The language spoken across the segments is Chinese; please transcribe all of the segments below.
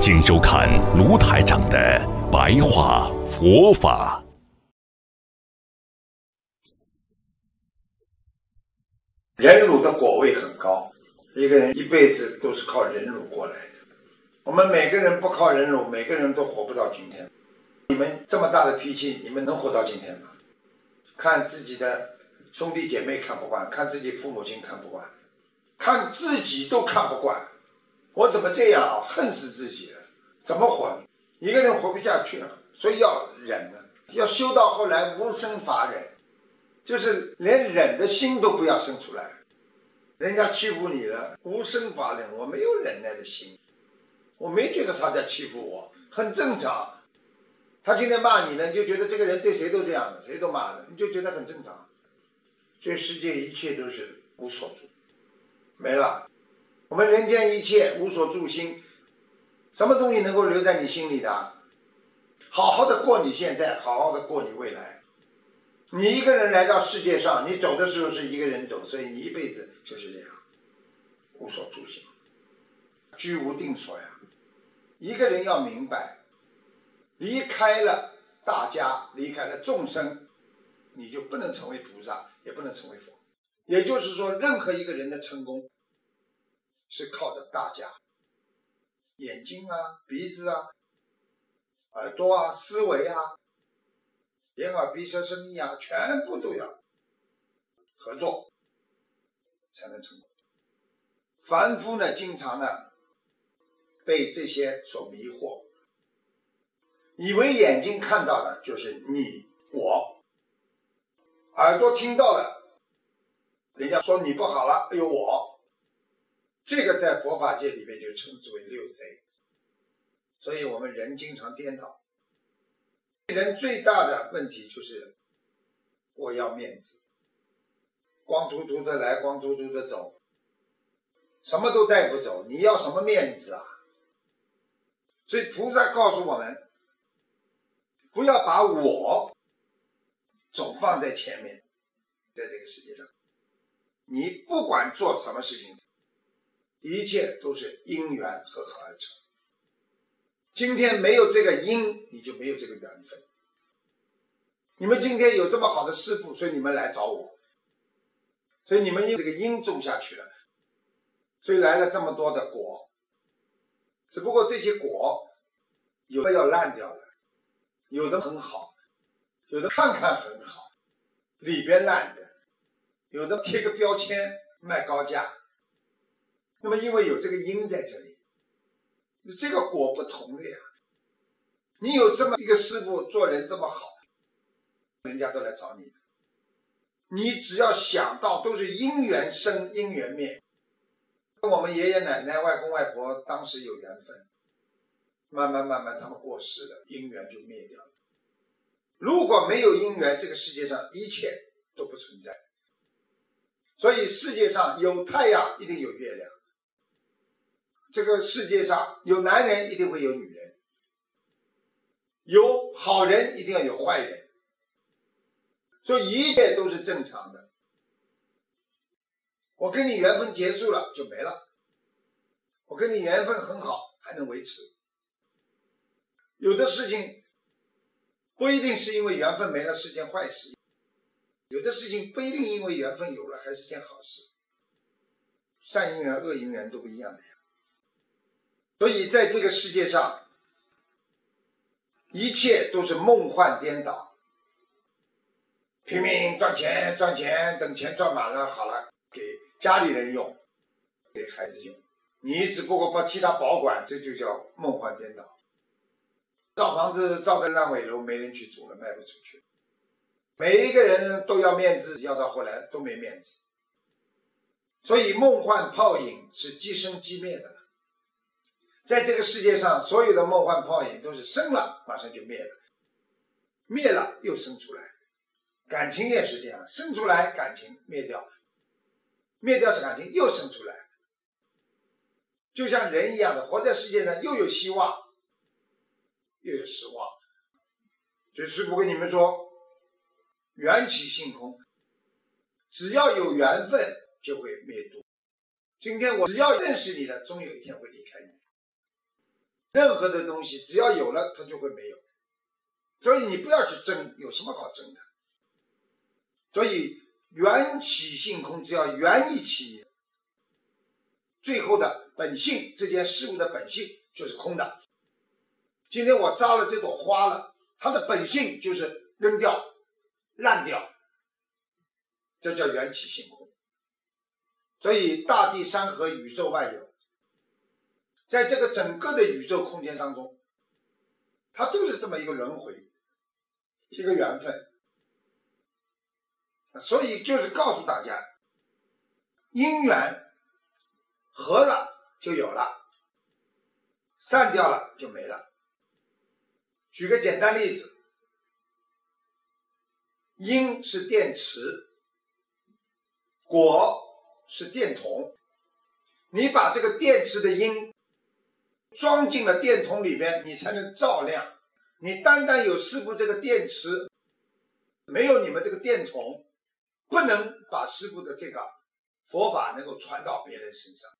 请收看卢台长的白话佛法。忍辱的果位很高，一个人一辈子都是靠忍辱过来的。我们每个人不靠忍辱，每个人都活不到今天。你们这么大的脾气，你们能活到今天吗？看自己的兄弟姐妹看不惯，看自己父母亲看不惯，看自己都看不惯。我怎么这样啊？恨死自己了，怎么活？一个人活不下去了，所以要忍呢，要修到后来无生法忍，就是连忍的心都不要生出来。人家欺负你了，无生法忍，我没有忍耐的心，我没觉得他在欺负我，很正常。他今天骂你呢，你就觉得这个人对谁都这样的，谁都骂的，你就觉得很正常。这世界一切都是无所住，没了。我们人间一切无所住心，什么东西能够留在你心里的？好好的过你现在，好好的过你未来。你一个人来到世界上，你走的时候是一个人走，所以你一辈子就是这样，无所住心，居无定所呀。一个人要明白，离开了大家，离开了众生，你就不能成为菩萨，也不能成为佛。也就是说，任何一个人的成功。是靠着大家，眼睛啊、鼻子啊、耳朵啊、思维啊、眼耳鼻舌身意啊，全部都要合作才能成功。凡夫呢，经常呢被这些所迷惑，以为眼睛看到的就是你我，耳朵听到了，人家说你不好了，哎呦我。这个在佛法界里面就称之为六贼，所以我们人经常颠倒。人最大的问题就是我要面子，光秃秃的来，光秃秃的走，什么都带不走，你要什么面子啊？所以菩萨告诉我们，不要把我总放在前面，在这个世界上，你不管做什么事情。一切都是因缘合合而成。今天没有这个因，你就没有这个缘分。你们今天有这么好的师傅，所以你们来找我，所以你们因这个因种下去了，所以来了这么多的果。只不过这些果有的要烂掉了，有的很好，有的看看很好，里边烂的，有的贴个标签卖高价。那么，因为有这个因在这里，这个果不同的呀。你有这么一个师傅，做人这么好，人家都来找你。你只要想到，都是因缘生，因缘灭。跟我们爷爷奶奶、外公外婆当时有缘分，慢慢慢慢他们过世了，因缘就灭掉了。如果没有因缘，这个世界上一切都不存在。所以世界上有太阳，一定有月亮。这个世界上有男人，一定会有女人；有好人，一定要有坏人。所以一切都是正常的。我跟你缘分结束了就没了，我跟你缘分很好还能维持。有的事情不一定是因为缘分没了是件坏事，有的事情不一定因为缘分有了还是件好事。善因缘、恶因缘都不一样的呀。所以，在这个世界上，一切都是梦幻颠倒，拼命赚钱赚钱，等钱赚满了，好了，给家里人用，给孩子用，你只不过不替他保管，这就叫梦幻颠倒。造房子造的烂尾楼，没人去住了，卖不出去。每一个人都要面子，要到后来都没面子。所以，梦幻泡影是即生即灭的。在这个世界上，所有的梦幻泡影都是生了马上就灭了，灭了又生出来。感情也是这样，生出来感情灭掉，灭掉是感情又生出来，就像人一样的活在世界上，又有希望，又有失望。所以师父跟你们说，缘起性空，只要有缘分就会灭度。今天我只要认识你了，终有一天会离开你。任何的东西只要有了，它就会没有。所以你不要去争，有什么好争的？所以缘起性空，只要缘一起，最后的本性，这件事物的本性就是空的。今天我扎了这朵花了，它的本性就是扔掉、烂掉，这叫缘起性空。所以大地、山河、宇宙万有，在这个整个的宇宙空间当中，它都是这么一个轮回，一个缘分。所以就是告诉大家，因缘合了就有了，散掉了就没了。举个简单例子，因是电池，果是电筒。你把这个电池的因装进了电筒里边，你才能照亮。你单单有师傅这个电池，没有你们这个电筒。不能把师傅的这个佛法能够传到别人身上，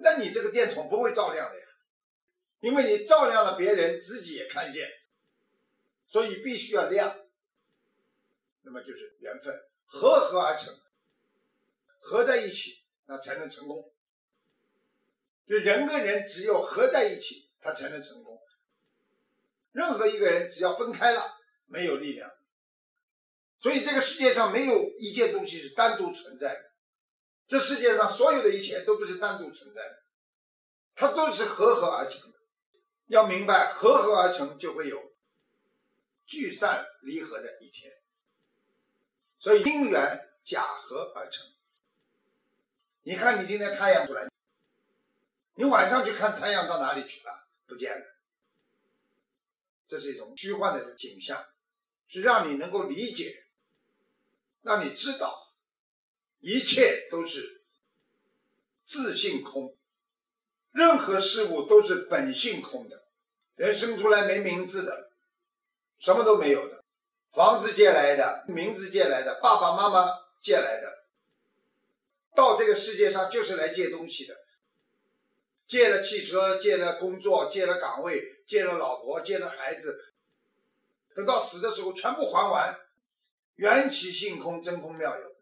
那你这个电筒不会照亮的呀，因为你照亮了别人，自己也看见，所以必须要亮。那么就是缘分，合合而成，合在一起，那才能成功。就人跟人只有合在一起，他才能成功。任何一个人只要分开了，没有力量。所以这个世界上没有一件东西是单独存在的，这世界上所有的一切都不是单独存在的，它都是合合而成的。要明白，合合而成就会有聚散离合的一天。所以因缘假合而成。你看，你今天太阳出来，你晚上去看太阳到哪里去了？不见了。这是一种虚幻的景象，是让你能够理解。让你知道，一切都是自性空，任何事物都是本性空的。人生出来没名字的，什么都没有的，房子借来的，名字借来的，爸爸妈妈借来的，到这个世界上就是来借东西的。借了汽车，借了工作，借了岗位，借了老婆，借了孩子，等到死的时候全部还完。缘起性空，真空妙有。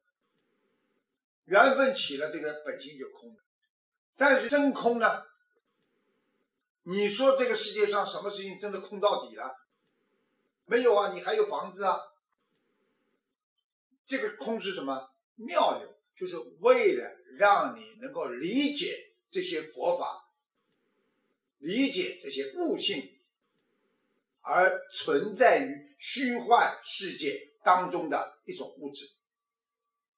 缘分起了，这个本性就空了。但是真空呢？你说这个世界上什么事情真的空到底了？没有啊，你还有房子啊。这个空是什么？妙有，就是为了让你能够理解这些佛法，理解这些悟性，而存在于虚幻世界。当中的一种物质，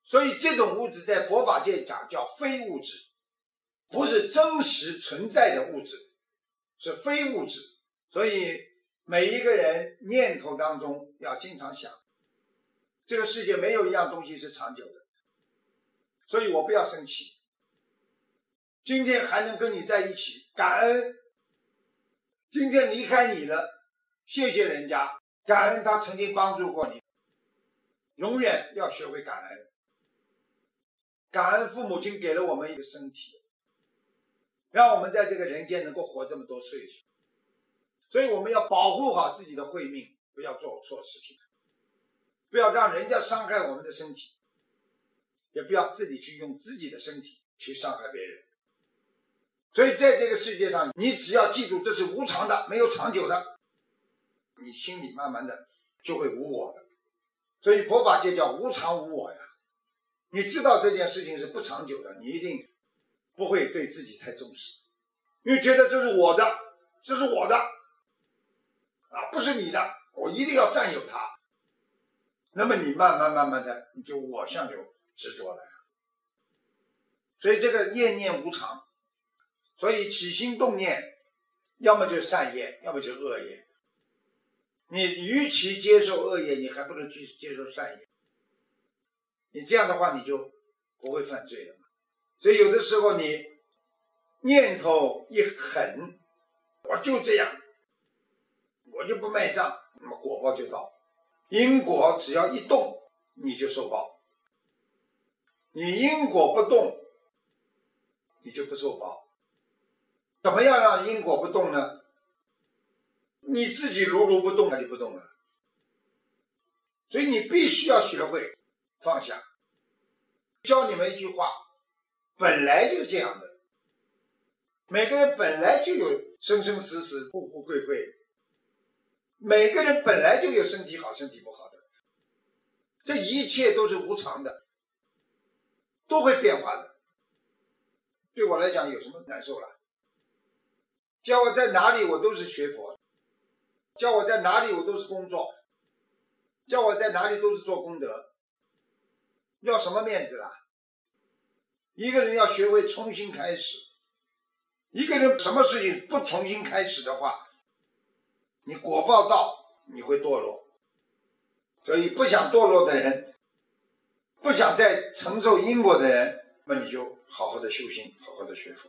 所以这种物质在佛法界讲叫非物质，不是真实存在的物质，是非物质。所以每一个人念头当中要经常想，这个世界没有一样东西是长久的，所以我不要生气。今天还能跟你在一起，感恩；今天离开你了，谢谢人家，感恩他曾经帮助过你。永远要学会感恩，感恩父母亲给了我们一个身体，让我们在这个人间能够活这么多岁数。所以我们要保护好自己的慧命，不要做错事情，不要让人家伤害我们的身体，也不要自己去用自己的身体去伤害别人。所以在这个世界上，你只要记住这是无常的，没有长久的，你心里慢慢的就会无我的。所以佛法界叫无常无我呀，你知道这件事情是不长久的，你一定不会对自己太重视，因为觉得这是我的，这是我的，啊，不是你的，我一定要占有它。那么你慢慢慢慢的，你就我相就执着了。所以这个念念无常，所以起心动念，要么就善业，要么就恶业。你与其接受恶业，你还不能去接受善业。你这样的话，你就不会犯罪了。所以有的时候你念头一狠，我就这样，我就不卖账，那么果报就到。因果只要一动，你就受报。你因果不动，你就不受报。怎么样让因果不动呢？你自己如如不动，它就不动了。所以你必须要学会放下。教你们一句话：本来就这样的。每个人本来就有生生死死、富富贵贵。每个人本来就有身体好、身体不好的。这一切都是无常的，都会变化的。对我来讲，有什么难受了？叫我在哪里，我都是学佛；叫我在哪里，我都是工作；叫我在哪里，都是做功德。要什么面子啦？一个人要学会重新开始。一个人什么事情不重新开始的话，你果报到，你会堕落。所以不想堕落的人，不想再承受因果的人，那你就好好的修行，好好的学佛。